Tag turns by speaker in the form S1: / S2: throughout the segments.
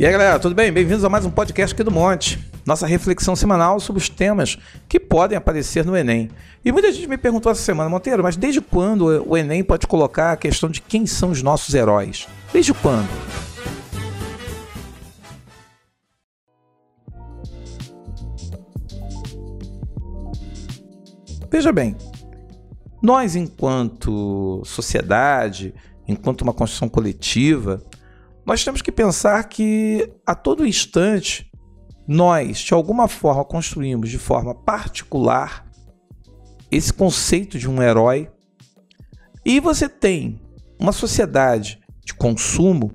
S1: E aí, galera, tudo bem? Bem-vindos a mais um podcast aqui do Monte. Nossa reflexão semanal sobre os temas que podem aparecer no Enem. E muita gente me perguntou essa semana, Monteiro, mas desde quando o Enem pode colocar a questão de quem são os nossos heróis? Desde quando? Veja bem, nós, enquanto sociedade, enquanto uma construção coletiva, nós temos que pensar que a todo instante nós, de alguma forma, construímos de forma particular esse conceito de um herói. E você tem uma sociedade de consumo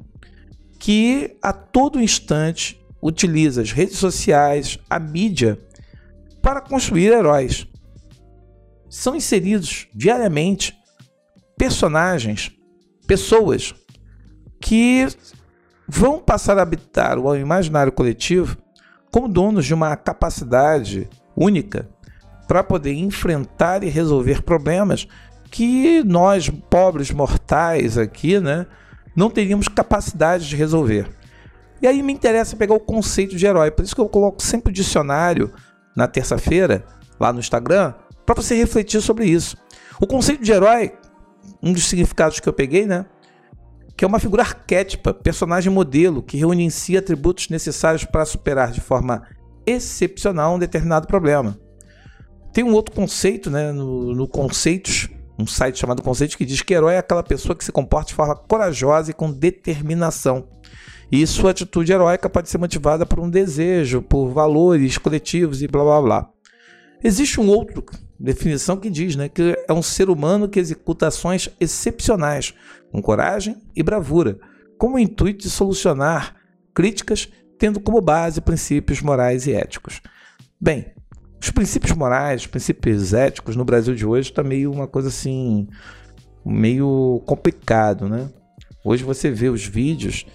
S1: que a todo instante utiliza as redes sociais, a mídia, para construir heróis. São inseridos diariamente personagens, pessoas que vão passar a habitar o imaginário coletivo como donos de uma capacidade única para poder enfrentar e resolver problemas que nós, pobres mortais aqui, né, não teríamos capacidade de resolver. E aí me interessa pegar o conceito de herói, por isso que eu coloco sempre o dicionário na terça-feira, lá no Instagram, para você refletir sobre isso. O conceito de herói, um dos significados que eu peguei, né, que é uma figura arquétipa, personagem modelo, que reúne em si atributos necessários para superar de forma excepcional um determinado problema. Tem um outro conceito, né, no, no Conceitos, um site chamado Conceitos, que diz que herói é aquela pessoa que se comporta de forma corajosa e com determinação. E sua atitude heróica pode ser motivada por um desejo, por valores coletivos e blá blá blá. Existe um outro definição que diz né, que é um ser humano que executa ações excepcionais, com coragem e bravura, com o intuito de solucionar críticas, tendo como base princípios morais e éticos. Bem, os princípios morais, os princípios éticos no Brasil de hoje está meio uma coisa assim, meio complicado, né? Hoje você vê os vídeos,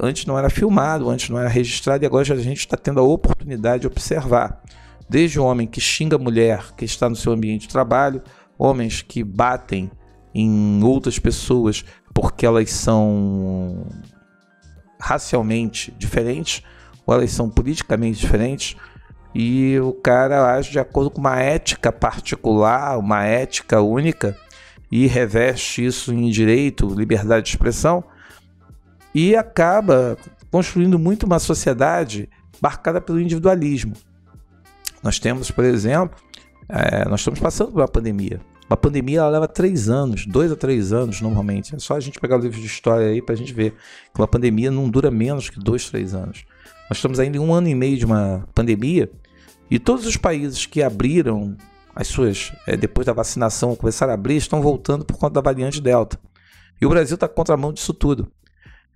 S1: antes não era filmado, antes não era registrado e agora a gente está tendo a oportunidade de observar. Desde o homem que xinga a mulher que está no seu ambiente de trabalho, homens que batem em outras pessoas porque elas são racialmente diferentes ou elas são politicamente diferentes e o cara age de acordo com uma ética particular, uma ética única e reveste isso em direito, liberdade de expressão e acaba construindo muito uma sociedade marcada pelo individualismo. Nós temos, por exemplo, é, nós estamos passando por uma pandemia. Uma pandemia ela leva três anos, dois a três anos normalmente. É só a gente pegar o livro de história aí para a gente ver que uma pandemia não dura menos que dois, três anos. Nós estamos ainda em um ano e meio de uma pandemia e todos os países que abriram as suas, é, depois da vacinação, começaram a abrir, estão voltando por conta da variante Delta. E o Brasil está contramão disso tudo.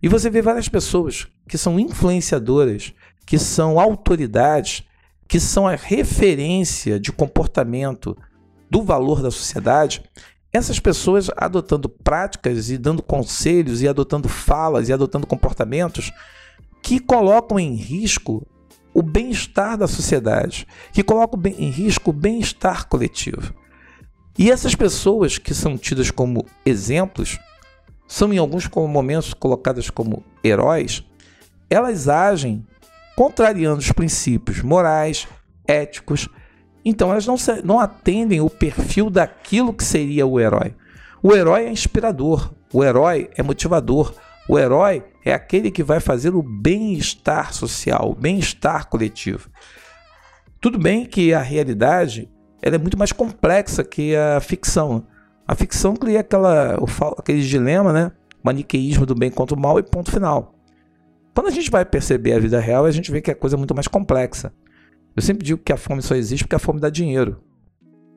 S1: E você vê várias pessoas que são influenciadoras, que são autoridades, que são a referência de comportamento do valor da sociedade, essas pessoas adotando práticas e dando conselhos e adotando falas e adotando comportamentos que colocam em risco o bem-estar da sociedade, que colocam em risco o bem-estar coletivo. E essas pessoas que são tidas como exemplos, são em alguns momentos colocadas como heróis, elas agem contrariando os princípios morais, éticos. Então elas não, não atendem o perfil daquilo que seria o herói. O herói é inspirador, o herói é motivador, o herói é aquele que vai fazer o bem-estar social, o bem-estar coletivo. Tudo bem que a realidade ela é muito mais complexa que a ficção. A ficção cria aquela, aquele dilema, né? maniqueísmo do bem contra o mal e ponto final. Quando a gente vai perceber a vida real, a gente vê que a coisa é muito mais complexa. Eu sempre digo que a fome só existe porque a fome dá dinheiro.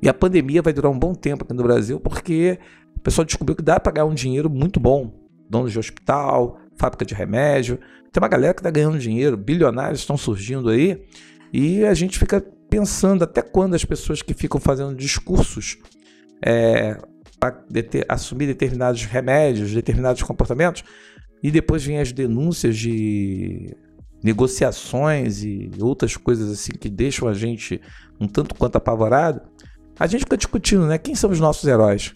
S1: E a pandemia vai durar um bom tempo aqui no Brasil porque o pessoal descobriu que dá para ganhar um dinheiro muito bom. Donos de hospital, fábrica de remédio. Tem uma galera que está ganhando dinheiro, bilionários estão surgindo aí. E a gente fica pensando até quando as pessoas que ficam fazendo discursos é, para assumir determinados remédios, determinados comportamentos, e depois vem as denúncias de negociações e outras coisas assim que deixam a gente um tanto quanto apavorado. A gente fica discutindo, né? Quem são os nossos heróis?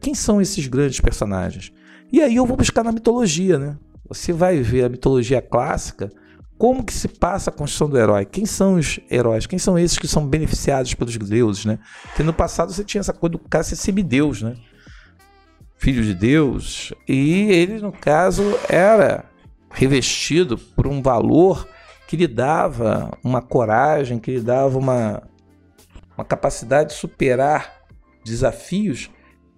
S1: Quem são esses grandes personagens? E aí eu vou buscar na mitologia, né? você vai ver a mitologia clássica, como que se passa a construção do herói? Quem são os heróis? Quem são esses que são beneficiados pelos deuses, né? Porque no passado você tinha essa coisa do cara ser semideus, né? Filho de Deus. E ele, no caso, era revestido por um valor que lhe dava uma coragem, que lhe dava uma, uma capacidade de superar desafios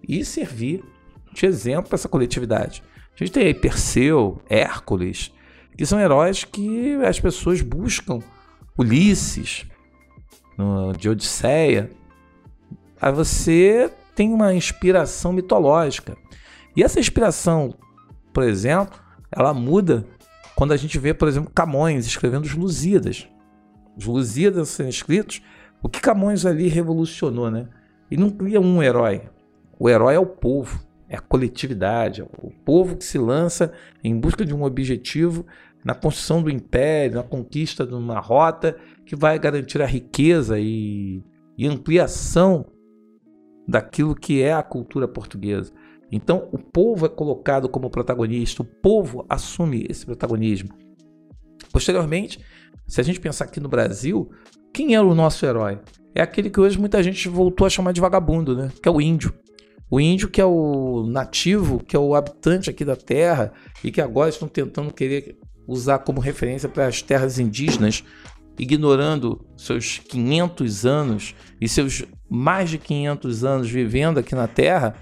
S1: e servir de exemplo para essa coletividade. A gente tem aí Perseu, Hércules, que são heróis que as pessoas buscam. Ulisses, no, de Odisseia. Aí você tem uma inspiração mitológica. E essa inspiração, por exemplo, ela muda quando a gente vê, por exemplo, Camões escrevendo os Lusíadas. Os Lusíadas sendo escritos, o que Camões ali revolucionou, né? E não cria um herói. O herói é o povo é a coletividade, é o povo que se lança em busca de um objetivo na construção do império, na conquista de uma rota que vai garantir a riqueza e, e ampliação daquilo que é a cultura portuguesa. Então, o povo é colocado como protagonista, o povo assume esse protagonismo. Posteriormente, se a gente pensar aqui no Brasil, quem era o nosso herói? É aquele que hoje muita gente voltou a chamar de vagabundo, né? Que é o índio. O índio, que é o nativo, que é o habitante aqui da terra e que agora estão tentando querer usar como referência para as terras indígenas, ignorando seus 500 anos e seus mais de 500 anos vivendo aqui na terra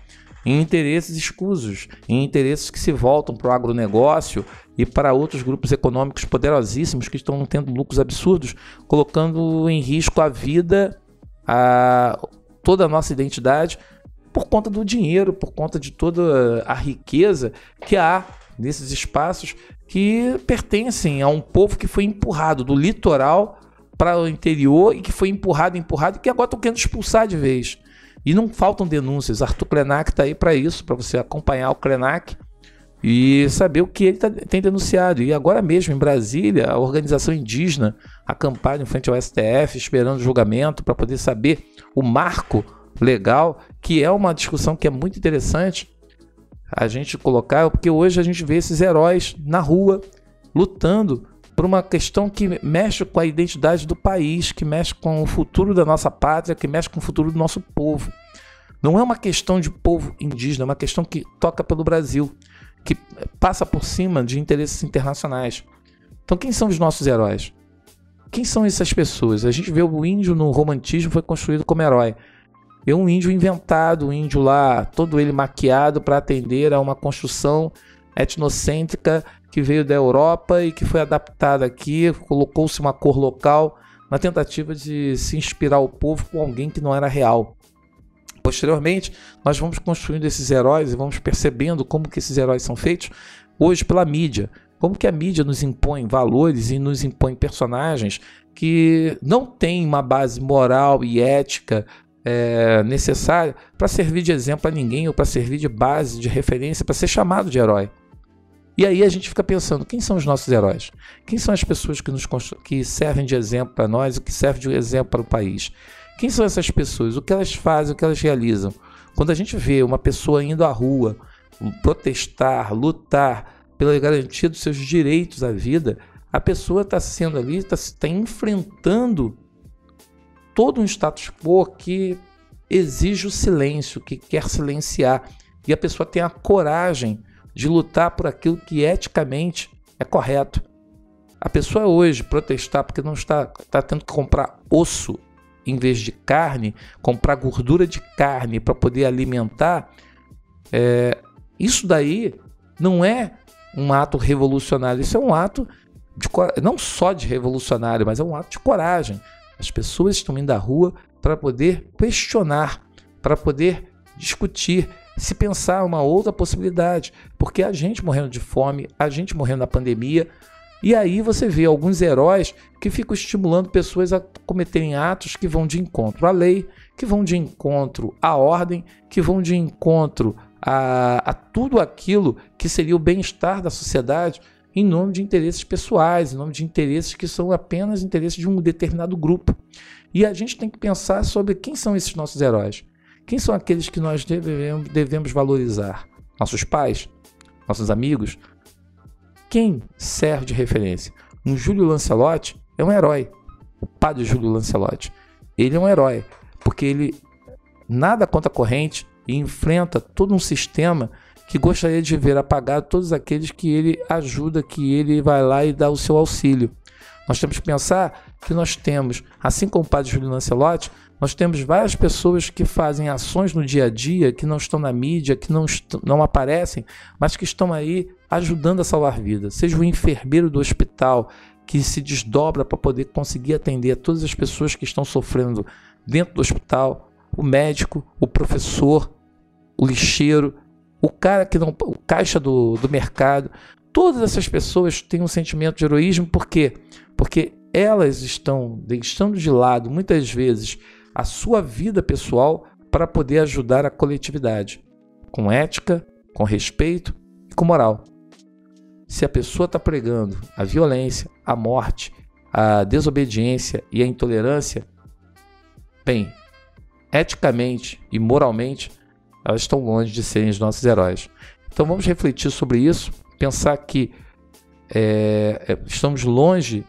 S1: em interesses escusos, em interesses que se voltam para o agronegócio e para outros grupos econômicos poderosíssimos que estão tendo lucros absurdos, colocando em risco a vida, a toda a nossa identidade por conta do dinheiro, por conta de toda a riqueza que há nesses espaços que pertencem a um povo que foi empurrado do litoral para o interior e que foi empurrado, empurrado e que agora estão querendo expulsar de vez. E não faltam denúncias. Arthur Krenak está aí para isso, para você acompanhar o Krenak e saber o que ele tá, tem denunciado. E agora mesmo, em Brasília, a organização indígena acampada em frente ao STF, esperando o julgamento para poder saber o marco legal, que é uma discussão que é muito interessante a gente colocar, porque hoje a gente vê esses heróis na rua lutando por uma questão que mexe com a identidade do país, que mexe com o futuro da nossa pátria, que mexe com o futuro do nosso povo. Não é uma questão de povo indígena, é uma questão que toca pelo Brasil, que passa por cima de interesses internacionais. Então, quem são os nossos heróis? Quem são essas pessoas? A gente vê o índio no romantismo foi construído como herói. É um índio inventado, um índio lá, todo ele maquiado para atender a uma construção etnocêntrica que veio da Europa e que foi adaptada aqui, colocou-se uma cor local na tentativa de se inspirar o povo com alguém que não era real. Posteriormente, nós vamos construindo esses heróis e vamos percebendo como que esses heróis são feitos hoje pela mídia. Como que a mídia nos impõe valores e nos impõe personagens que não têm uma base moral e ética é, necessária para servir de exemplo a ninguém ou para servir de base, de referência, para ser chamado de herói. E aí a gente fica pensando, quem são os nossos heróis? Quem são as pessoas que, nos, que servem de exemplo para nós, que serve de exemplo para o país? Quem são essas pessoas? O que elas fazem, o que elas realizam? Quando a gente vê uma pessoa indo à rua, protestar, lutar pela garantia dos seus direitos à vida, a pessoa está sendo ali, está tá enfrentando todo um status quo que exige o silêncio, que quer silenciar. E a pessoa tem a coragem de lutar por aquilo que eticamente é correto. A pessoa hoje protestar porque não está, está tendo que comprar osso em vez de carne, comprar gordura de carne para poder alimentar, é, isso daí não é um ato revolucionário, isso é um ato de, não só de revolucionário, mas é um ato de coragem. As pessoas estão indo à rua para poder questionar, para poder discutir, se pensar uma outra possibilidade, porque a gente morrendo de fome, a gente morrendo na pandemia, e aí você vê alguns heróis que ficam estimulando pessoas a cometerem atos que vão de encontro à lei, que vão de encontro à ordem, que vão de encontro a, a tudo aquilo que seria o bem-estar da sociedade, em nome de interesses pessoais, em nome de interesses que são apenas interesses de um determinado grupo. E a gente tem que pensar sobre quem são esses nossos heróis. Quem são aqueles que nós devemos, devemos valorizar? Nossos pais? Nossos amigos? quem serve de referência? Um Júlio Lancelotti é um herói. O padre Júlio Lancelotti. Ele é um herói, porque ele nada contra a corrente e enfrenta todo um sistema que gostaria de ver apagado todos aqueles que ele ajuda, que ele vai lá e dá o seu auxílio. Nós temos que pensar que nós temos, assim como o padre Júlio Lancelotti, nós temos várias pessoas que fazem ações no dia a dia, que não estão na mídia, que não, não aparecem, mas que estão aí ajudando a salvar vidas. Seja o enfermeiro do hospital, que se desdobra para poder conseguir atender a todas as pessoas que estão sofrendo dentro do hospital, o médico, o professor, o lixeiro, o cara que não. o caixa do, do mercado. Todas essas pessoas têm um sentimento de heroísmo, por quê? Porque elas estão deixando de lado, muitas vezes, a sua vida pessoal para poder ajudar a coletividade, com ética, com respeito e com moral. Se a pessoa está pregando a violência, a morte, a desobediência e a intolerância, bem, eticamente e moralmente, elas estão longe de serem os nossos heróis. Então vamos refletir sobre isso, pensar que é, estamos longe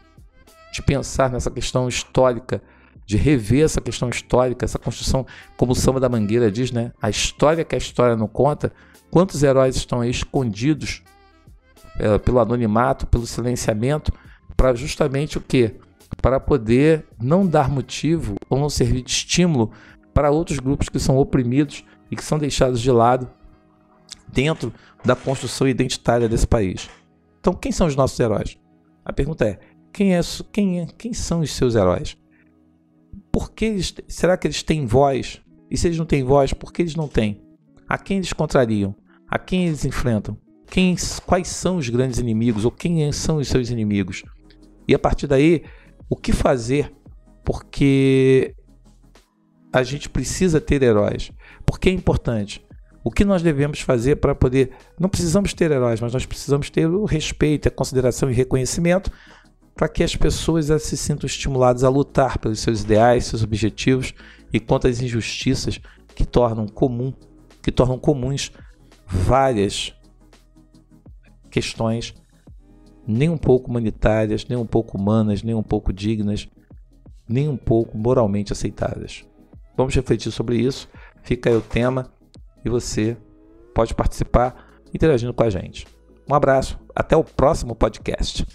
S1: de pensar nessa questão histórica de rever essa questão histórica, essa construção, como o Samba da Mangueira diz, né? A história que a história não conta, quantos heróis estão aí escondidos é, pelo anonimato, pelo silenciamento, para justamente o quê? Para poder não dar motivo ou não servir de estímulo para outros grupos que são oprimidos e que são deixados de lado dentro da construção identitária desse país. Então, quem são os nossos heróis? A pergunta é: quem, é, quem, é, quem são os seus heróis? por que eles, será que eles têm voz? E se eles não têm voz, por que eles não têm? A quem eles contrariam? A quem eles enfrentam? Quem, quais são os grandes inimigos ou quem são os seus inimigos? E a partir daí, o que fazer? Porque a gente precisa ter heróis. Porque é importante. O que nós devemos fazer para poder. Não precisamos ter heróis, mas nós precisamos ter o respeito, a consideração e reconhecimento para que as pessoas se sintam estimuladas a lutar pelos seus ideais, seus objetivos e contra as injustiças que tornam comum, que tornam comuns várias questões nem um pouco humanitárias, nem um pouco humanas, nem um pouco dignas, nem um pouco moralmente aceitáveis. Vamos refletir sobre isso. Fica aí o tema e você pode participar interagindo com a gente. Um abraço, até o próximo podcast.